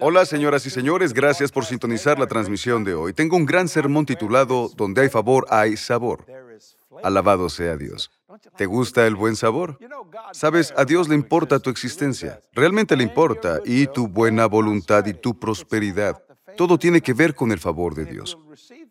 Hola, señoras y señores, gracias por sintonizar la transmisión de hoy. Tengo un gran sermón titulado Donde hay favor, hay sabor. Alabado sea Dios. ¿Te gusta el buen sabor? Sabes, a Dios le importa tu existencia, realmente le importa, y tu buena voluntad y tu prosperidad. Todo tiene que ver con el favor de Dios.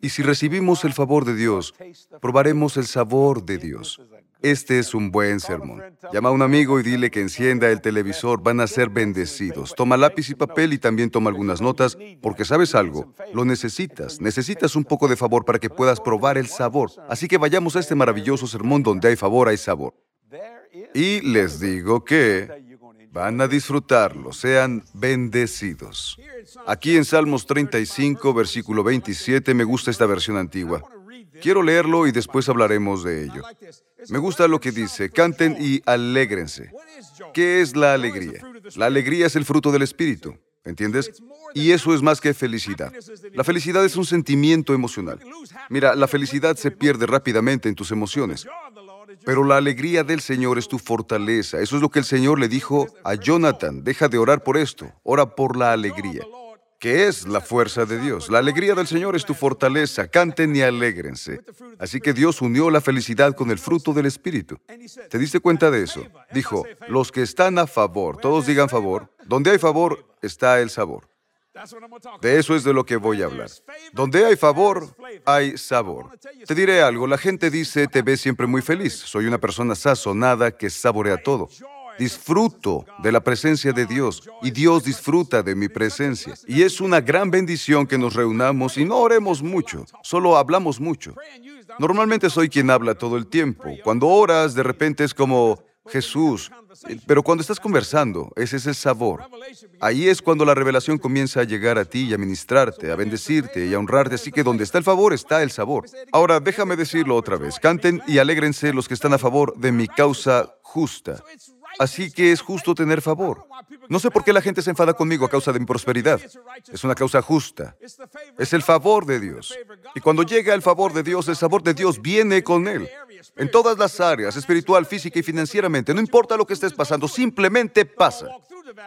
Y si recibimos el favor de Dios, probaremos el sabor de Dios. Este es un buen sermón. Llama a un amigo y dile que encienda el televisor, van a ser bendecidos. Toma lápiz y papel y también toma algunas notas, porque sabes algo, lo necesitas. Necesitas un poco de favor para que puedas probar el sabor. Así que vayamos a este maravilloso sermón donde hay favor, hay sabor. Y les digo que van a disfrutarlo, sean bendecidos. Aquí en Salmos 35, versículo 27, me gusta esta versión antigua. Quiero leerlo y después hablaremos de ello. Me gusta lo que dice, canten y alégrense. ¿Qué es la alegría? La alegría es el fruto del Espíritu, ¿entiendes? Y eso es más que felicidad. La felicidad es un sentimiento emocional. Mira, la felicidad se pierde rápidamente en tus emociones. Pero la alegría del Señor es tu fortaleza. Eso es lo que el Señor le dijo a Jonathan. Deja de orar por esto, ora por la alegría. ¿Qué es la fuerza de Dios? La alegría del Señor es tu fortaleza. Canten y alégrense. Así que Dios unió la felicidad con el fruto del Espíritu. ¿Te diste cuenta de eso? Dijo, los que están a favor, todos digan favor. Donde hay favor, está el sabor. De eso es de lo que voy a hablar. Donde hay favor, hay sabor. Te diré algo, la gente dice, te ves siempre muy feliz. Soy una persona sazonada que saborea todo. Disfruto de la presencia de Dios y Dios disfruta de mi presencia. Y es una gran bendición que nos reunamos y no oremos mucho, solo hablamos mucho. Normalmente soy quien habla todo el tiempo. Cuando oras, de repente es como Jesús. Pero cuando estás conversando, ese es el sabor. Ahí es cuando la revelación comienza a llegar a ti y a ministrarte, a bendecirte y a honrarte. Así que donde está el favor, está el sabor. Ahora, déjame decirlo otra vez. Canten y alégrense los que están a favor de mi causa justa. Así que es justo tener favor. No sé por qué la gente se enfada conmigo a causa de mi prosperidad. Es una causa justa. Es el favor de Dios. Y cuando llega el favor de Dios, el sabor de Dios viene con él. En todas las áreas, espiritual, física y financieramente. No importa lo que estés pasando, simplemente pasa.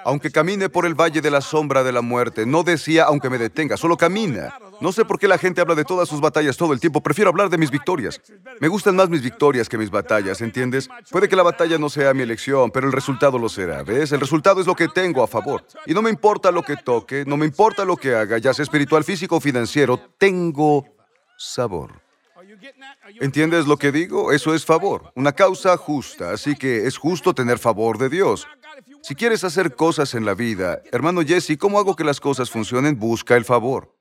Aunque camine por el valle de la sombra de la muerte, no decía aunque me detenga, solo camina. No sé por qué la gente habla de todas sus batallas todo el tiempo, prefiero hablar de mis victorias. Me gustan más mis victorias que mis batallas, ¿entiendes? Puede que la batalla no sea mi elección, pero el resultado lo será, ¿ves? El resultado es lo que tengo a favor. Y no me importa lo que toque, no me importa lo que haga, ya sea espiritual, físico o financiero, tengo sabor. ¿Entiendes lo que digo? Eso es favor, una causa justa, así que es justo tener favor de Dios. Si quieres hacer cosas en la vida, hermano Jesse, ¿cómo hago que las cosas funcionen? Busca el favor.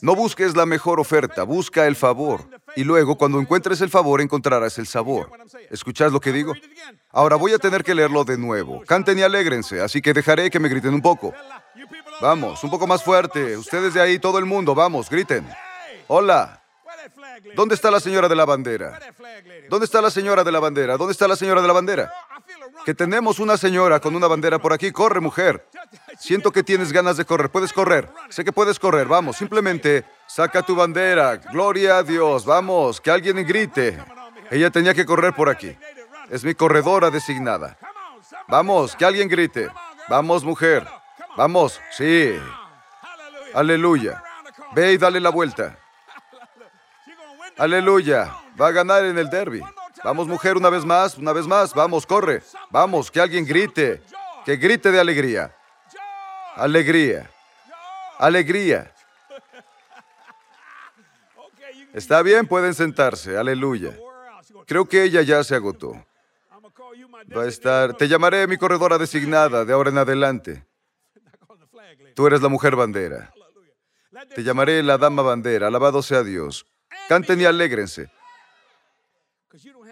No busques la mejor oferta, busca el favor. Y luego, cuando encuentres el favor, encontrarás el sabor. ¿Escuchas lo que digo? Ahora voy a tener que leerlo de nuevo. Canten y alégrense, así que dejaré que me griten un poco. Vamos, un poco más fuerte. Ustedes de ahí, todo el mundo, vamos, griten. Hola. ¿Dónde está la señora de la bandera? ¿Dónde está la señora de la bandera? ¿Dónde está la señora de la bandera? Que tenemos una señora con una bandera por aquí. Corre, mujer. Siento que tienes ganas de correr. Puedes correr. Sé que puedes correr. Vamos, simplemente saca tu bandera. Gloria a Dios. Vamos, que alguien grite. Ella tenía que correr por aquí. Es mi corredora designada. Vamos, que alguien grite. Vamos, mujer. Vamos, sí. Aleluya. Ve y dale la vuelta. Aleluya. Va a ganar en el derby. Vamos, mujer, una vez más, una vez más. Vamos, corre. Vamos, que alguien grite. Que grite de alegría. Alegría. Alegría. Está bien, pueden sentarse. Aleluya. Creo que ella ya se agotó. Va a estar. Te llamaré mi corredora designada de ahora en adelante. Tú eres la mujer bandera. Te llamaré la dama bandera. Alabado sea Dios. Canten y alégrense.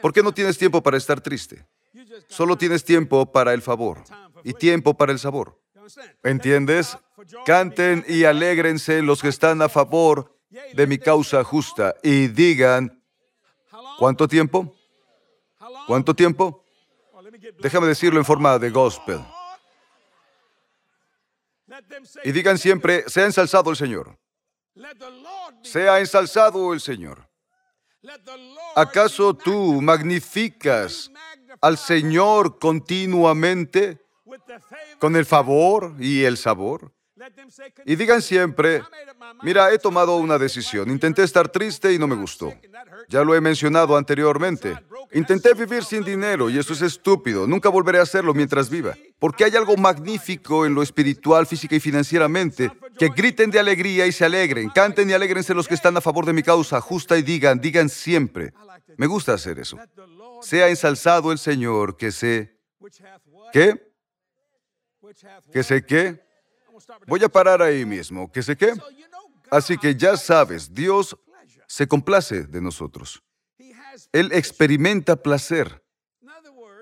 ¿Por qué no tienes tiempo para estar triste? Solo tienes tiempo para el favor y tiempo para el sabor. ¿Entiendes? Canten y alégrense los que están a favor de mi causa justa y digan, ¿cuánto tiempo? ¿Cuánto tiempo? Déjame decirlo en forma de gospel. Y digan siempre, sea ensalzado el Señor. Sea ensalzado el Señor. ¿Acaso tú magnificas al Señor continuamente con el favor y el sabor. Y digan siempre, mira, he tomado una decisión. Intenté estar triste y no me gustó. Ya lo he mencionado anteriormente. Intenté vivir sin dinero y eso es estúpido. Nunca volveré a hacerlo mientras viva. Porque hay algo magnífico en lo espiritual, física y financieramente. Que griten de alegría y se alegren. Canten y alegrense los que están a favor de mi causa justa y digan, digan siempre. Me gusta hacer eso. Sea ensalzado el Señor que sé... ¿Qué? ¿Que sé qué? Voy a parar ahí mismo. ¿Qué sé qué? Así que ya sabes, Dios se complace de nosotros. Él experimenta placer.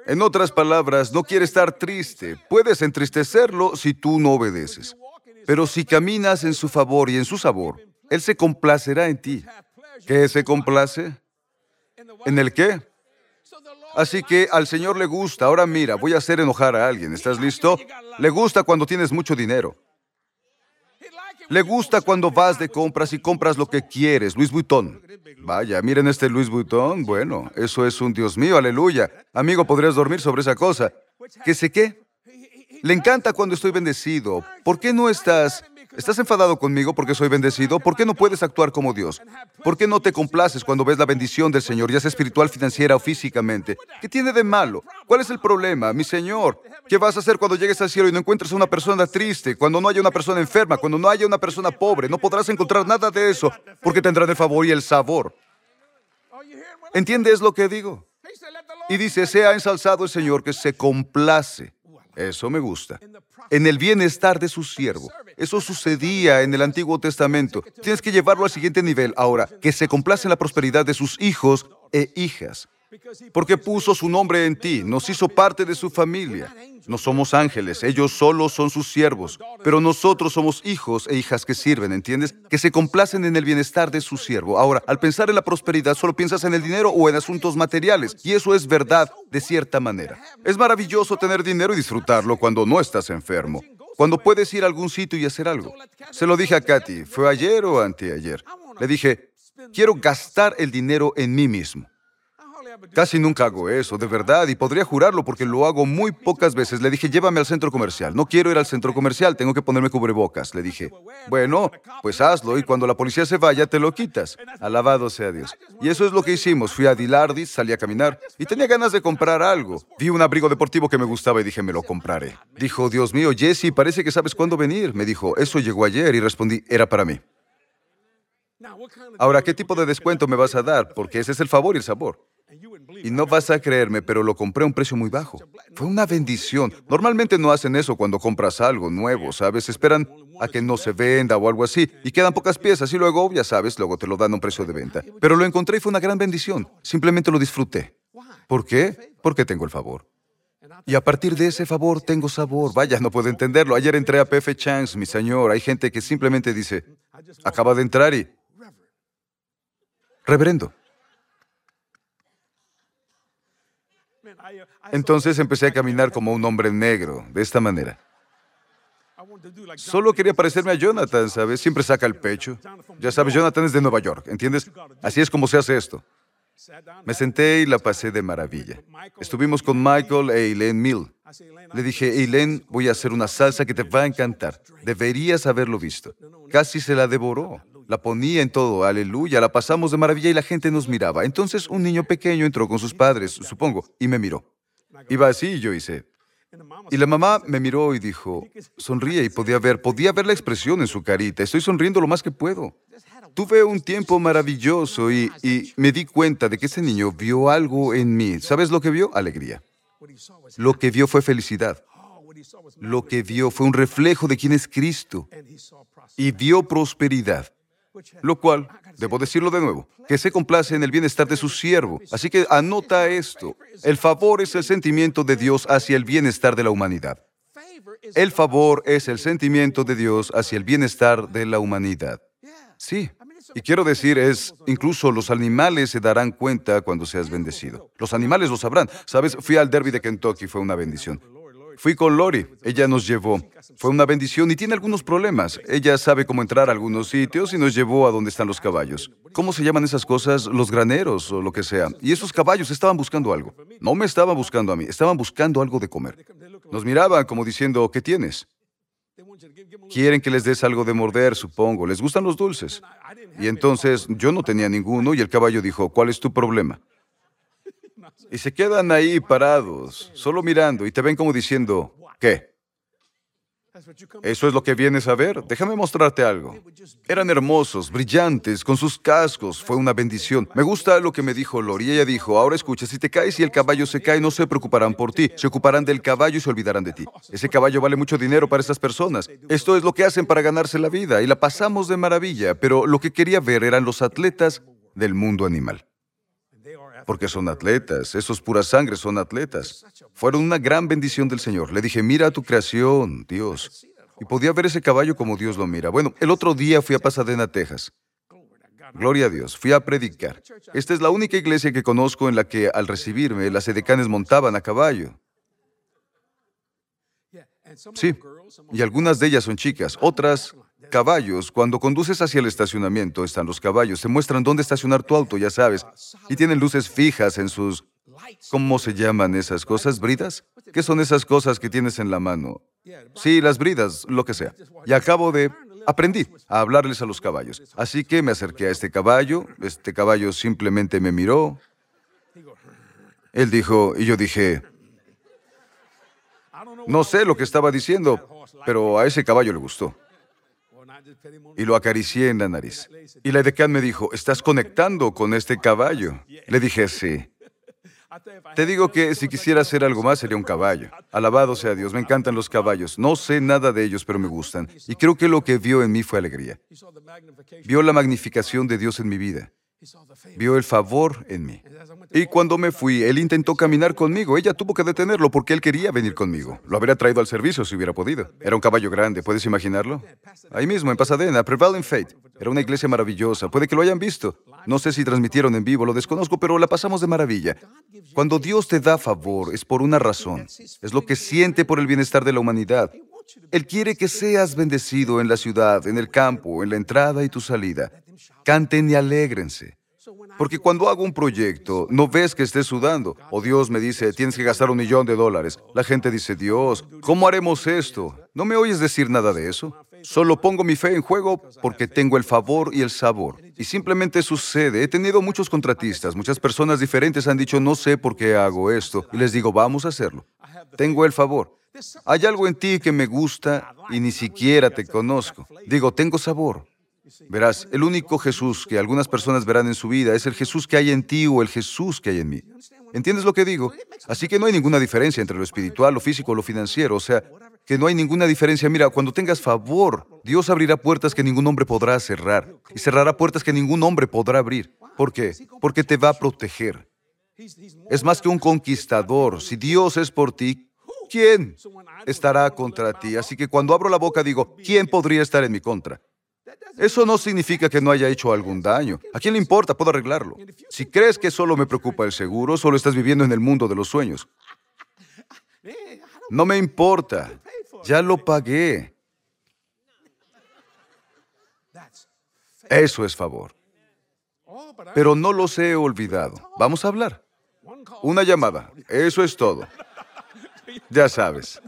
En otras palabras, no quiere estar triste. Puedes entristecerlo si tú no obedeces. Pero si caminas en su favor y en su sabor, Él se complacerá en ti. ¿Qué se complace? ¿En el qué? Así que al Señor le gusta. Ahora mira, voy a hacer enojar a alguien. ¿Estás listo? Le gusta cuando tienes mucho dinero. Le gusta cuando vas de compras y compras lo que quieres, Luis Vuitton. Vaya, miren este Luis Vuitton. Bueno, eso es un Dios mío, aleluya. Amigo, podrías dormir sobre esa cosa. ¿Qué sé qué? Le encanta cuando estoy bendecido. ¿Por qué no estás ¿Estás enfadado conmigo porque soy bendecido? ¿Por qué no puedes actuar como Dios? ¿Por qué no te complaces cuando ves la bendición del Señor, ya sea espiritual, financiera o físicamente? ¿Qué tiene de malo? ¿Cuál es el problema, mi Señor? ¿Qué vas a hacer cuando llegues al cielo y no encuentres a una persona triste, cuando no haya una persona enferma, cuando no haya una persona pobre? No podrás encontrar nada de eso porque tendrán el favor y el sabor. ¿Entiendes lo que digo? Y dice, sea ensalzado el Señor que se complace. Eso me gusta. En el bienestar de su siervo. Eso sucedía en el Antiguo Testamento. Tienes que llevarlo al siguiente nivel ahora, que se complace en la prosperidad de sus hijos e hijas. Porque puso su nombre en ti, nos hizo parte de su familia. No somos ángeles, ellos solo son sus siervos, pero nosotros somos hijos e hijas que sirven, ¿entiendes? Que se complacen en el bienestar de su siervo. Ahora, al pensar en la prosperidad, solo piensas en el dinero o en asuntos materiales, y eso es verdad de cierta manera. Es maravilloso tener dinero y disfrutarlo cuando no estás enfermo, cuando puedes ir a algún sitio y hacer algo. Se lo dije a Katy, ¿fue ayer o anteayer? Le dije, quiero gastar el dinero en mí mismo. Casi nunca hago eso, de verdad, y podría jurarlo porque lo hago muy pocas veces. Le dije, llévame al centro comercial. No quiero ir al centro comercial, tengo que ponerme cubrebocas. Le dije, bueno, pues hazlo y cuando la policía se vaya te lo quitas. Alabado sea Dios. Y eso es lo que hicimos. Fui a Dilardis, salí a caminar y tenía ganas de comprar algo. Vi un abrigo deportivo que me gustaba y dije, me lo compraré. Dijo, Dios mío, Jesse, parece que sabes cuándo venir. Me dijo, eso llegó ayer y respondí, era para mí. Ahora, ¿qué tipo de descuento me vas a dar? Porque ese es el favor y el sabor. Y no vas a creerme, pero lo compré a un precio muy bajo. Fue una bendición. Normalmente no hacen eso cuando compras algo nuevo, ¿sabes? Esperan a que no se venda o algo así. Y quedan pocas piezas y luego, ya sabes, luego te lo dan a un precio de venta. Pero lo encontré y fue una gran bendición. Simplemente lo disfruté. ¿Por qué? Porque tengo el favor. Y a partir de ese favor tengo sabor. Vaya, no puedo entenderlo. Ayer entré a PF Chance, mi señor. Hay gente que simplemente dice, acaba de entrar y... Reverendo. Entonces empecé a caminar como un hombre negro, de esta manera. Solo quería parecerme a Jonathan, ¿sabes? Siempre saca el pecho. Ya sabes, Jonathan es de Nueva York, ¿entiendes? Así es como se hace esto. Me senté y la pasé de maravilla. Estuvimos con Michael e Elaine Mill. Le dije, Elaine, voy a hacer una salsa que te va a encantar. Deberías haberlo visto. Casi se la devoró. La ponía en todo, aleluya, la pasamos de maravilla y la gente nos miraba. Entonces un niño pequeño entró con sus padres, supongo, y me miró. Iba así y yo hice. Y la mamá me miró y dijo, sonríe y podía ver, podía ver la expresión en su carita. Estoy sonriendo lo más que puedo. Tuve un tiempo maravilloso y, y me di cuenta de que ese niño vio algo en mí. ¿Sabes lo que vio? Alegría. Lo que vio fue felicidad. Lo que vio fue un reflejo de quién es Cristo. Y vio prosperidad. Lo cual, debo decirlo de nuevo, que se complace en el bienestar de su siervo. Así que anota esto. El favor es el sentimiento de Dios hacia el bienestar de la humanidad. El favor es el sentimiento de Dios hacia el bienestar de la humanidad. Sí. Y quiero decir, es, incluso los animales se darán cuenta cuando seas bendecido. Los animales lo sabrán. Sabes, fui al derby de Kentucky, fue una bendición. Fui con Lori, ella nos llevó. Fue una bendición y tiene algunos problemas. Ella sabe cómo entrar a algunos sitios y nos llevó a donde están los caballos. ¿Cómo se llaman esas cosas? Los graneros o lo que sea. Y esos caballos estaban buscando algo. No me estaban buscando a mí, estaban buscando algo de comer. Nos miraban como diciendo, ¿qué tienes? Quieren que les des algo de morder, supongo. Les gustan los dulces. Y entonces yo no tenía ninguno y el caballo dijo, ¿cuál es tu problema? Y se quedan ahí parados, solo mirando, y te ven como diciendo, ¿qué? ¿Eso es lo que vienes a ver? Déjame mostrarte algo. Eran hermosos, brillantes, con sus cascos. Fue una bendición. Me gusta lo que me dijo Lori. Ella dijo, ahora escucha, si te caes y el caballo se cae, no se preocuparán por ti. Se ocuparán del caballo y se olvidarán de ti. Ese caballo vale mucho dinero para estas personas. Esto es lo que hacen para ganarse la vida y la pasamos de maravilla. Pero lo que quería ver eran los atletas del mundo animal porque son atletas, esos puras sangre son atletas. Fueron una gran bendición del Señor. Le dije, mira tu creación, Dios. Y podía ver ese caballo como Dios lo mira. Bueno, el otro día fui a Pasadena, Texas. Gloria a Dios, fui a predicar. Esta es la única iglesia que conozco en la que al recibirme las edecanes montaban a caballo. Sí, y algunas de ellas son chicas, otras caballos, cuando conduces hacia el estacionamiento, están los caballos, te muestran dónde estacionar tu auto, ya sabes, y tienen luces fijas en sus... ¿Cómo se llaman esas cosas? ¿Bridas? ¿Qué son esas cosas que tienes en la mano? Sí, las bridas, lo que sea. Y acabo de... Aprendí a hablarles a los caballos. Así que me acerqué a este caballo, este caballo simplemente me miró. Él dijo, y yo dije, no sé lo que estaba diciendo, pero a ese caballo le gustó y lo acaricié en la nariz. Y la decán me dijo, ¿estás conectando con este caballo? Le dije, sí. Te digo que si quisiera hacer algo más sería un caballo. Alabado sea Dios, me encantan los caballos. No sé nada de ellos, pero me gustan. Y creo que lo que vio en mí fue alegría. Vio la magnificación de Dios en mi vida. Vio el favor en mí. Y cuando me fui, él intentó caminar conmigo. Ella tuvo que detenerlo porque él quería venir conmigo. Lo habría traído al servicio si hubiera podido. Era un caballo grande, ¿puedes imaginarlo? Ahí mismo, en Pasadena, Prevailing Faith. Era una iglesia maravillosa. Puede que lo hayan visto. No sé si transmitieron en vivo, lo desconozco, pero la pasamos de maravilla. Cuando Dios te da favor, es por una razón. Es lo que siente por el bienestar de la humanidad. Él quiere que seas bendecido en la ciudad, en el campo, en la entrada y tu salida. Canten y alégrense. Porque cuando hago un proyecto, no ves que esté sudando. O Dios me dice, tienes que gastar un millón de dólares. La gente dice, Dios, ¿cómo haremos esto? ¿No me oyes decir nada de eso? Solo pongo mi fe en juego porque tengo el favor y el sabor. Y simplemente sucede. He tenido muchos contratistas, muchas personas diferentes han dicho, no sé por qué hago esto. Y les digo, vamos a hacerlo. Tengo el favor. Hay algo en ti que me gusta y ni siquiera te conozco. Digo, tengo sabor. Verás, el único Jesús que algunas personas verán en su vida es el Jesús que hay en ti o el Jesús que hay en mí. ¿Entiendes lo que digo? Así que no hay ninguna diferencia entre lo espiritual, lo físico, lo financiero. O sea, que no hay ninguna diferencia. Mira, cuando tengas favor, Dios abrirá puertas que ningún hombre podrá cerrar y cerrará puertas que ningún hombre podrá abrir. ¿Por qué? Porque te va a proteger. Es más que un conquistador. Si Dios es por ti, ¿quién estará contra ti? Así que cuando abro la boca digo, ¿quién podría estar en mi contra? Eso no significa que no haya hecho algún daño. ¿A quién le importa? Puedo arreglarlo. Si crees que solo me preocupa el seguro, solo estás viviendo en el mundo de los sueños. No me importa. Ya lo pagué. Eso es favor. Pero no los he olvidado. Vamos a hablar. Una llamada. Eso es todo. Ya sabes.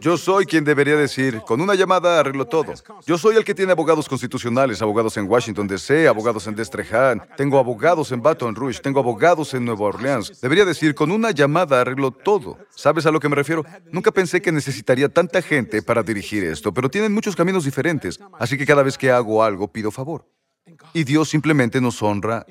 Yo soy quien debería decir, con una llamada arreglo todo. Yo soy el que tiene abogados constitucionales, abogados en Washington DC, abogados en Destrehan, tengo abogados en Baton Rouge, tengo abogados en Nueva Orleans. Debería decir, con una llamada arreglo todo. ¿Sabes a lo que me refiero? Nunca pensé que necesitaría tanta gente para dirigir esto, pero tienen muchos caminos diferentes, así que cada vez que hago algo pido favor. Y Dios simplemente nos honra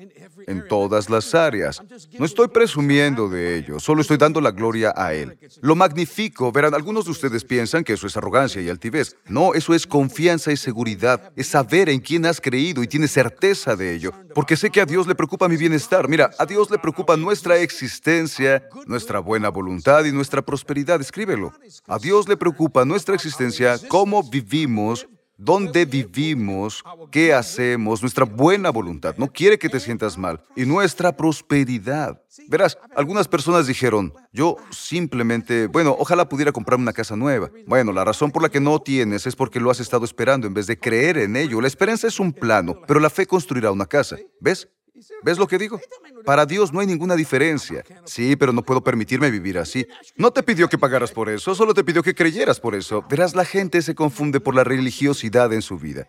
en todas las áreas. No estoy presumiendo de ello, solo estoy dando la gloria a Él. Lo magnifico, verán, algunos de ustedes piensan que eso es arrogancia y altivez. No, eso es confianza y seguridad, es saber en quién has creído y tienes certeza de ello. Porque sé que a Dios le preocupa mi bienestar. Mira, a Dios le preocupa nuestra existencia, nuestra buena voluntad y nuestra prosperidad. Escríbelo. A Dios le preocupa nuestra existencia, cómo vivimos, dónde vivimos, qué hacemos, nuestra buena voluntad. No quiere que te sientas mal. Y nuestra prosperidad. Verás, algunas personas dijeron, yo simplemente, bueno, ojalá pudiera comprarme una casa nueva. Bueno, la razón por la que no tienes es porque lo has estado esperando en vez de creer en ello. La esperanza es un plano, pero la fe construirá una casa. ¿Ves? ¿Ves lo que digo? Para Dios no hay ninguna diferencia. Sí, pero no puedo permitirme vivir así. No te pidió que pagaras por eso, solo te pidió que creyeras por eso. Verás, la gente se confunde por la religiosidad en su vida.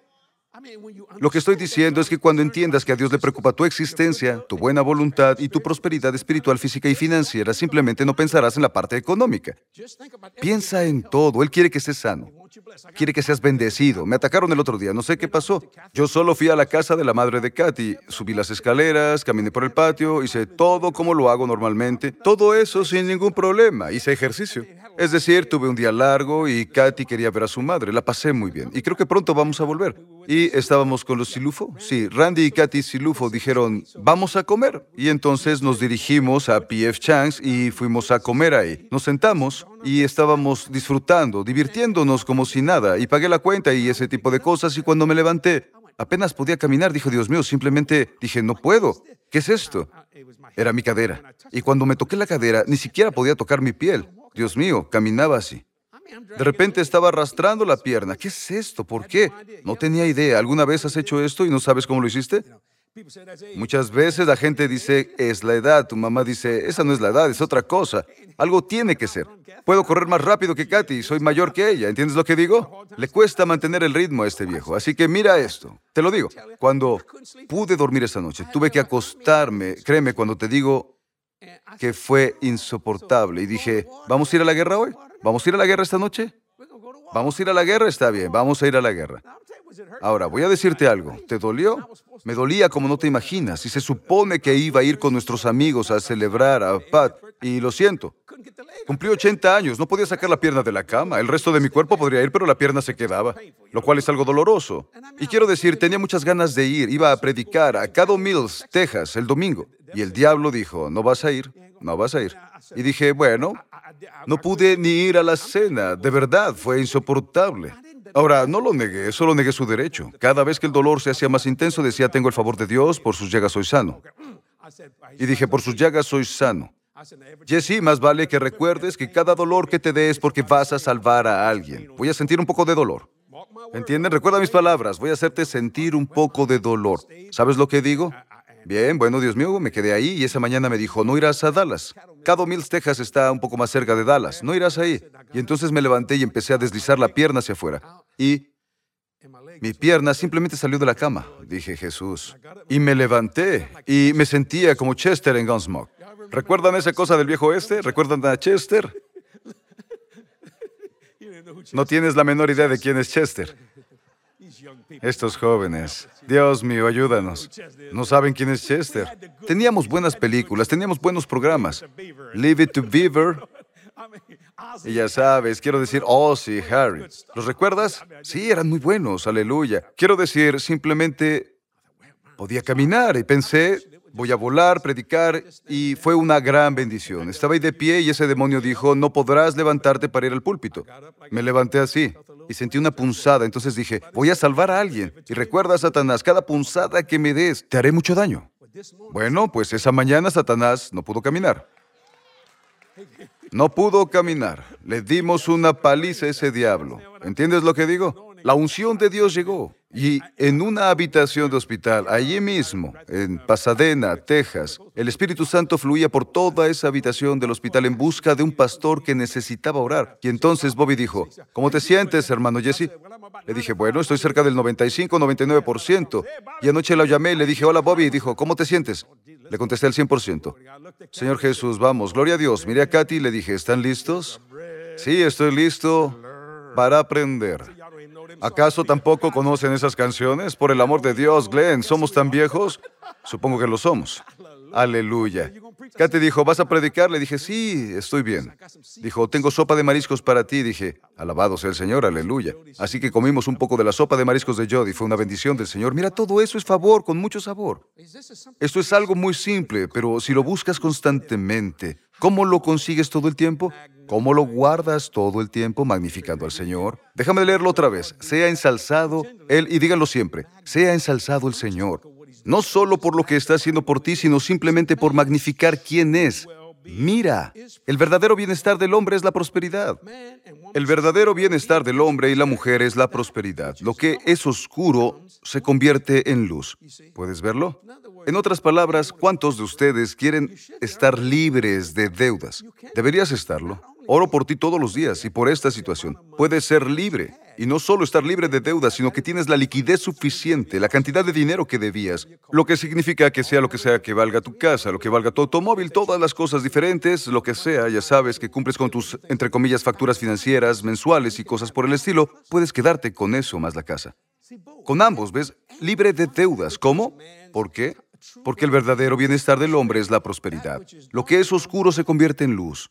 Lo que estoy diciendo es que cuando entiendas que a Dios le preocupa tu existencia, tu buena voluntad y tu prosperidad espiritual, física y financiera, simplemente no pensarás en la parte económica. Piensa en todo. Él quiere que estés sano. Quiere que seas bendecido. Me atacaron el otro día, no sé qué pasó. Yo solo fui a la casa de la madre de Katy. Subí las escaleras, caminé por el patio, hice todo como lo hago normalmente. Todo eso sin ningún problema. Hice ejercicio. Es decir, tuve un día largo y Katy quería ver a su madre. La pasé muy bien. Y creo que pronto vamos a volver. Y estábamos con los Silufo. Sí, Randy y Katy Silufo dijeron, vamos a comer. Y entonces nos dirigimos a PF Chang's y fuimos a comer ahí. Nos sentamos y estábamos disfrutando, divirtiéndonos como si nada. Y pagué la cuenta y ese tipo de cosas. Y cuando me levanté, apenas podía caminar. Dije, Dios mío, simplemente dije, no puedo. ¿Qué es esto? Era mi cadera. Y cuando me toqué la cadera, ni siquiera podía tocar mi piel. Dios mío, caminaba así. De repente estaba arrastrando la pierna. ¿Qué es esto? ¿Por qué? No tenía idea. ¿Alguna vez has hecho esto y no sabes cómo lo hiciste? Muchas veces la gente dice, es la edad. Tu mamá dice, esa no es la edad, es otra cosa. Algo tiene que ser. Puedo correr más rápido que Katy, soy mayor que ella. ¿Entiendes lo que digo? Le cuesta mantener el ritmo a este viejo. Así que mira esto. Te lo digo. Cuando pude dormir esa noche, tuve que acostarme. Créeme cuando te digo, que fue insoportable. Y dije, ¿vamos a ir a la guerra hoy? ¿Vamos a ir a la guerra esta noche? ¿Vamos a ir a la guerra? Está bien, vamos a ir a la guerra. Ahora, voy a decirte algo. ¿Te dolió? Me dolía como no te imaginas. Y se supone que iba a ir con nuestros amigos a celebrar a Pat. Y lo siento. Cumplí 80 años, no podía sacar la pierna de la cama. El resto de mi cuerpo podría ir, pero la pierna se quedaba, lo cual es algo doloroso. Y quiero decir, tenía muchas ganas de ir. Iba a predicar a Caddo Mills, Texas, el domingo. Y el diablo dijo, no vas a ir, no vas a ir. Y dije, bueno, no pude ni ir a la cena. De verdad, fue insoportable. Ahora, no lo negué, solo negué su derecho. Cada vez que el dolor se hacía más intenso, decía, tengo el favor de Dios, por sus llagas soy sano. Y dije, por sus llagas soy sano. Jesse, más vale que recuerdes que cada dolor que te dé es porque vas a salvar a alguien. Voy a sentir un poco de dolor. ¿Entienden? Recuerda mis palabras. Voy a hacerte sentir un poco de dolor. ¿Sabes lo que digo? Bien, bueno, Dios mío, me quedé ahí y esa mañana me dijo, no irás a Dallas. Cado Mills, Texas está un poco más cerca de Dallas. No irás ahí. Y entonces me levanté y empecé a deslizar la pierna hacia afuera. Y mi pierna simplemente salió de la cama. Dije, Jesús. Y me levanté y me sentía como Chester en Gunsmoke. ¿Recuerdan esa cosa del viejo este? ¿Recuerdan a Chester? No tienes la menor idea de quién es Chester. Estos jóvenes, Dios mío, ayúdanos. No saben quién es Chester. Teníamos buenas películas, teníamos buenos programas. Leave It to Beaver. Y ya sabes, quiero decir, oh sí, Harry. ¿Los recuerdas? Sí, eran muy buenos, aleluya. Quiero decir, simplemente podía caminar y pensé, voy a volar, predicar, y fue una gran bendición. Estaba ahí de pie y ese demonio dijo, no podrás levantarte para ir al púlpito. Me levanté así y sentí una punzada, entonces dije, voy a salvar a alguien. Y recuerda, Satanás, cada punzada que me des, te haré mucho daño. Bueno, pues esa mañana Satanás no pudo caminar. No pudo caminar. Le dimos una paliza a ese diablo. ¿Entiendes lo que digo? La unción de Dios llegó. Y en una habitación de hospital, allí mismo, en Pasadena, Texas, el Espíritu Santo fluía por toda esa habitación del hospital en busca de un pastor que necesitaba orar. Y entonces Bobby dijo, ¿cómo te sientes, hermano Jesse? Le dije, bueno, estoy cerca del 95, 99%. Y anoche lo llamé y le dije, hola Bobby, y dijo, ¿cómo te sientes? Le contesté al 100%. Señor Jesús, vamos, gloria a Dios. Miré a Katy y le dije, ¿están listos? Sí, estoy listo para aprender. ¿Acaso tampoco conocen esas canciones? Por el amor de Dios, Glenn, ¿somos tan viejos? Supongo que lo somos. Aleluya. Kate dijo, ¿vas a predicar? Le dije, sí, estoy bien. Dijo, tengo sopa de mariscos para ti. Dije, alabado sea el Señor, aleluya. Así que comimos un poco de la sopa de mariscos de Jody. Fue una bendición del Señor. Mira, todo eso es favor, con mucho sabor. Esto es algo muy simple, pero si lo buscas constantemente, ¿cómo lo consigues todo el tiempo? ¿Cómo lo guardas todo el tiempo magnificando al Señor? Déjame leerlo otra vez. Sea ensalzado Él, y díganlo siempre, sea ensalzado el Señor. No solo por lo que está haciendo por ti, sino simplemente por magnificar quién es. Mira, el verdadero bienestar del hombre es la prosperidad. El verdadero bienestar del hombre y la mujer es la prosperidad. Lo que es oscuro se convierte en luz. ¿Puedes verlo? En otras palabras, ¿cuántos de ustedes quieren estar libres de deudas? Deberías estarlo. Oro por ti todos los días y por esta situación. Puedes ser libre. Y no solo estar libre de deudas, sino que tienes la liquidez suficiente, la cantidad de dinero que debías. Lo que significa que sea lo que sea que valga tu casa, lo que valga tu automóvil, todas las cosas diferentes, lo que sea, ya sabes que cumples con tus, entre comillas, facturas financieras, mensuales y cosas por el estilo, puedes quedarte con eso más la casa. Con ambos, ¿ves? Libre de deudas. ¿Cómo? ¿Por qué? Porque el verdadero bienestar del hombre es la prosperidad. Lo que es oscuro se convierte en luz.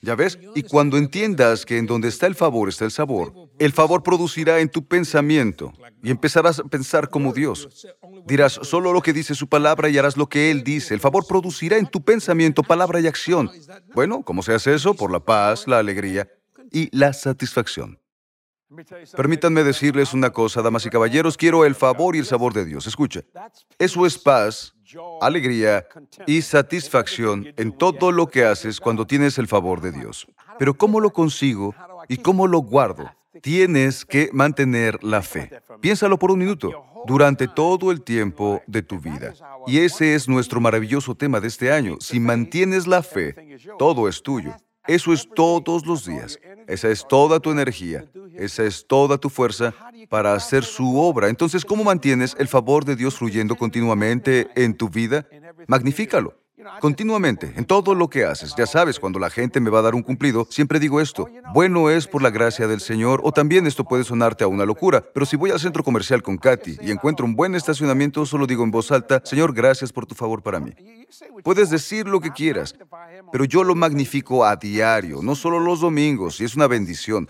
¿Ya ves? Y cuando entiendas que en donde está el favor está el sabor, el favor producirá en tu pensamiento y empezarás a pensar como Dios. Dirás solo lo que dice su palabra y harás lo que Él dice. El favor producirá en tu pensamiento palabra y acción. Bueno, ¿cómo se hace eso? Por la paz, la alegría y la satisfacción. Permítanme decirles una cosa, damas y caballeros, quiero el favor y el sabor de Dios. Escucha, eso es paz, alegría y satisfacción en todo lo que haces cuando tienes el favor de Dios. Pero ¿cómo lo consigo y cómo lo guardo? Tienes que mantener la fe. Piénsalo por un minuto, durante todo el tiempo de tu vida. Y ese es nuestro maravilloso tema de este año. Si mantienes la fe, todo es tuyo. Eso es todos los días. Esa es toda tu energía. Esa es toda tu fuerza para hacer su obra. Entonces, ¿cómo mantienes el favor de Dios fluyendo continuamente en tu vida? Magnifícalo. Continuamente, en todo lo que haces. Ya sabes, cuando la gente me va a dar un cumplido, siempre digo esto, bueno es por la gracia del Señor, o también esto puede sonarte a una locura, pero si voy al centro comercial con Katy y encuentro un buen estacionamiento, solo digo en voz alta, Señor, gracias por tu favor para mí. Puedes decir lo que quieras, pero yo lo magnifico a diario, no solo los domingos, y es una bendición.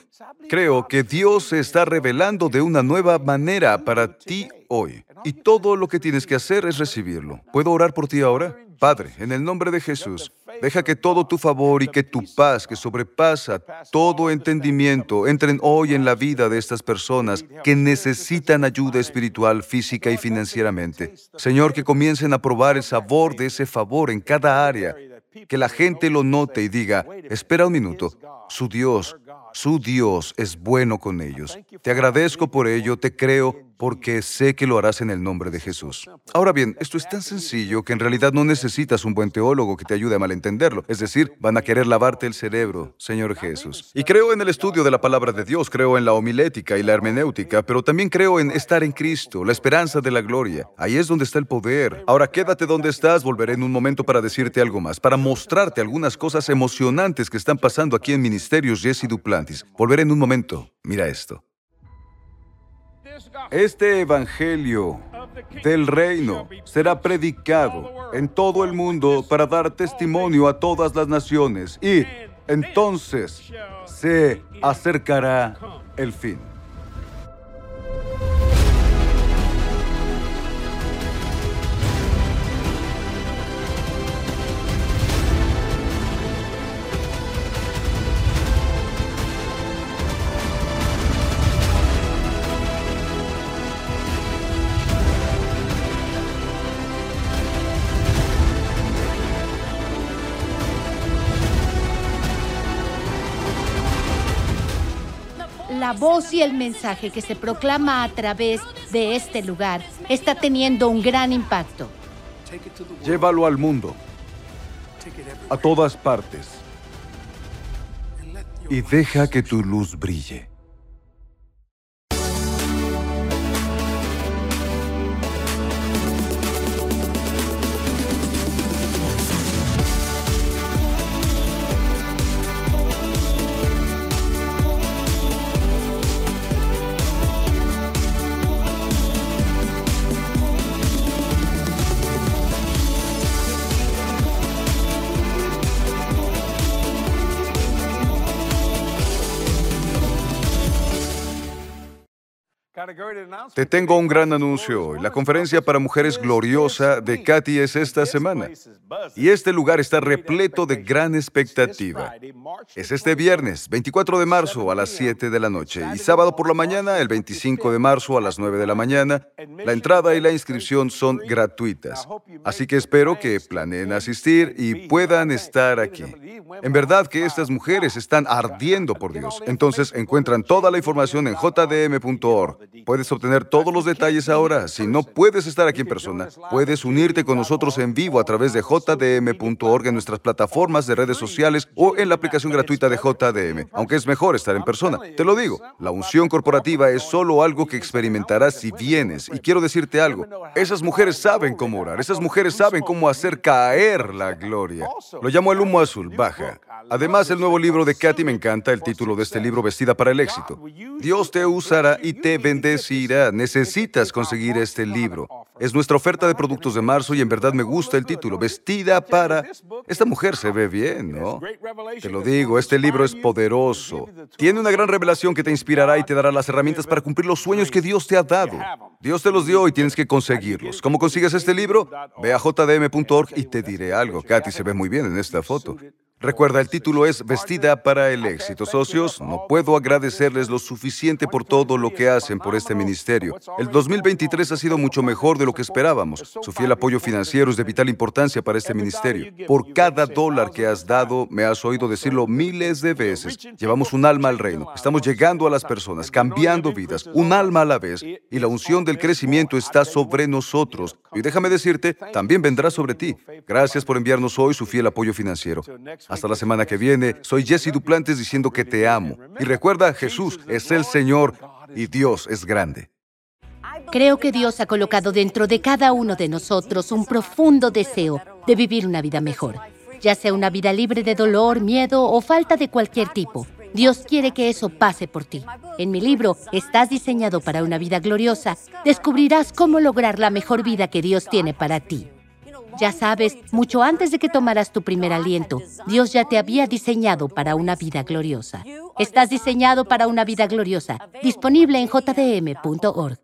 Creo que Dios se está revelando de una nueva manera para ti hoy, y todo lo que tienes que hacer es recibirlo. ¿Puedo orar por ti ahora? Padre, en el nombre de Jesús, deja que todo tu favor y que tu paz, que sobrepasa todo entendimiento, entren hoy en la vida de estas personas que necesitan ayuda espiritual, física y financieramente. Señor, que comiencen a probar el sabor de ese favor en cada área. Que la gente lo note y diga, espera un minuto, su Dios, su Dios es bueno con ellos. Te agradezco por ello, te creo, porque sé que lo harás en el nombre de Jesús. Ahora bien, esto es tan sencillo que en realidad no necesitas un buen teólogo que te ayude a malentenderlo. Es decir, van a querer lavarte el cerebro, Señor Jesús. Y creo en el estudio de la palabra de Dios, creo en la homilética y la hermenéutica, pero también creo en estar en Cristo, la esperanza de la gloria. Ahí es donde está el poder. Ahora quédate donde estás, volveré en un momento para decirte algo más, para mostrarte algunas cosas emocionantes que están pasando aquí en Ministerios Jesse Duplantis. Volveré en un momento. Mira esto. Este Evangelio del reino será predicado en todo el mundo para dar testimonio a todas las naciones y entonces se acercará el fin. La voz y el mensaje que se proclama a través de este lugar está teniendo un gran impacto. Llévalo al mundo, a todas partes, y deja que tu luz brille. Te tengo un gran anuncio hoy. La conferencia para mujeres gloriosa de Katy es esta semana. Y este lugar está repleto de gran expectativa. Es este viernes, 24 de marzo a las 7 de la noche y sábado por la mañana, el 25 de marzo a las 9 de la mañana. La entrada y la inscripción son gratuitas. Así que espero que planeen asistir y puedan estar aquí. En verdad que estas mujeres están ardiendo por Dios. Entonces encuentran toda la información en jdm.org. Puedes obtener todos los detalles ahora. Si no puedes estar aquí en persona, puedes unirte con nosotros en vivo a través de jdm.org en nuestras plataformas de redes sociales o en la aplicación gratuita de JDM, aunque es mejor estar en persona. Te lo digo, la unción corporativa es solo algo que experimentarás si vienes. Y quiero decirte algo, esas mujeres saben cómo orar, esas mujeres saben cómo hacer caer la gloria. Lo llamo el humo azul, baja. Además, el nuevo libro de Katy me encanta el título de este libro, Vestida para el éxito. Dios te usará y te bendecirá. Necesitas conseguir este libro. Es nuestra oferta de productos de marzo y en verdad me gusta el título, Vestida para... Esta mujer se ve bien, ¿no? Te lo digo, este libro es poderoso. Tiene una gran revelación que te inspirará y te dará las herramientas para cumplir los sueños que Dios te ha dado. Dios te los dio y tienes que conseguirlos. ¿Cómo consigues este libro? Ve a jdm.org y te diré algo. Katy se ve muy bien en esta foto. Recuerda, el título es Vestida para el éxito. Socios, no puedo agradecerles lo suficiente por todo lo que hacen por este ministerio. El 2023 ha sido mucho mejor de lo que esperábamos. Su fiel apoyo financiero es de vital importancia para este ministerio. Por cada dólar que has dado, me has oído decirlo miles de veces, llevamos un alma al reino. Estamos llegando a las personas, cambiando vidas, un alma a la vez, y la unción del crecimiento está sobre nosotros. Y déjame decirte, también vendrá sobre ti. Gracias por enviarnos hoy su fiel apoyo financiero. Hasta la semana que viene, soy Jesse Duplantes diciendo que te amo. Y recuerda, Jesús es el Señor y Dios es grande. Creo que Dios ha colocado dentro de cada uno de nosotros un profundo deseo de vivir una vida mejor, ya sea una vida libre de dolor, miedo o falta de cualquier tipo. Dios quiere que eso pase por ti. En mi libro, Estás diseñado para una vida gloriosa, descubrirás cómo lograr la mejor vida que Dios tiene para ti. Ya sabes, mucho antes de que tomaras tu primer aliento, Dios ya te había diseñado para una vida gloriosa. Estás diseñado para una vida gloriosa, disponible en jdm.org.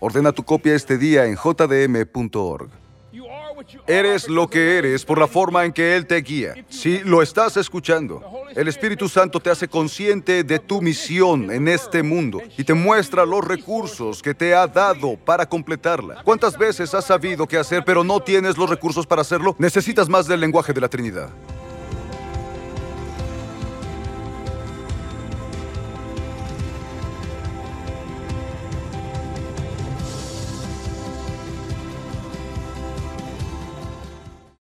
Ordena tu copia este día en jdm.org. Eres lo que eres por la forma en que Él te guía. Si lo estás escuchando, el Espíritu Santo te hace consciente de tu misión en este mundo y te muestra los recursos que te ha dado para completarla. ¿Cuántas veces has sabido qué hacer pero no tienes los recursos para hacerlo? Necesitas más del lenguaje de la Trinidad.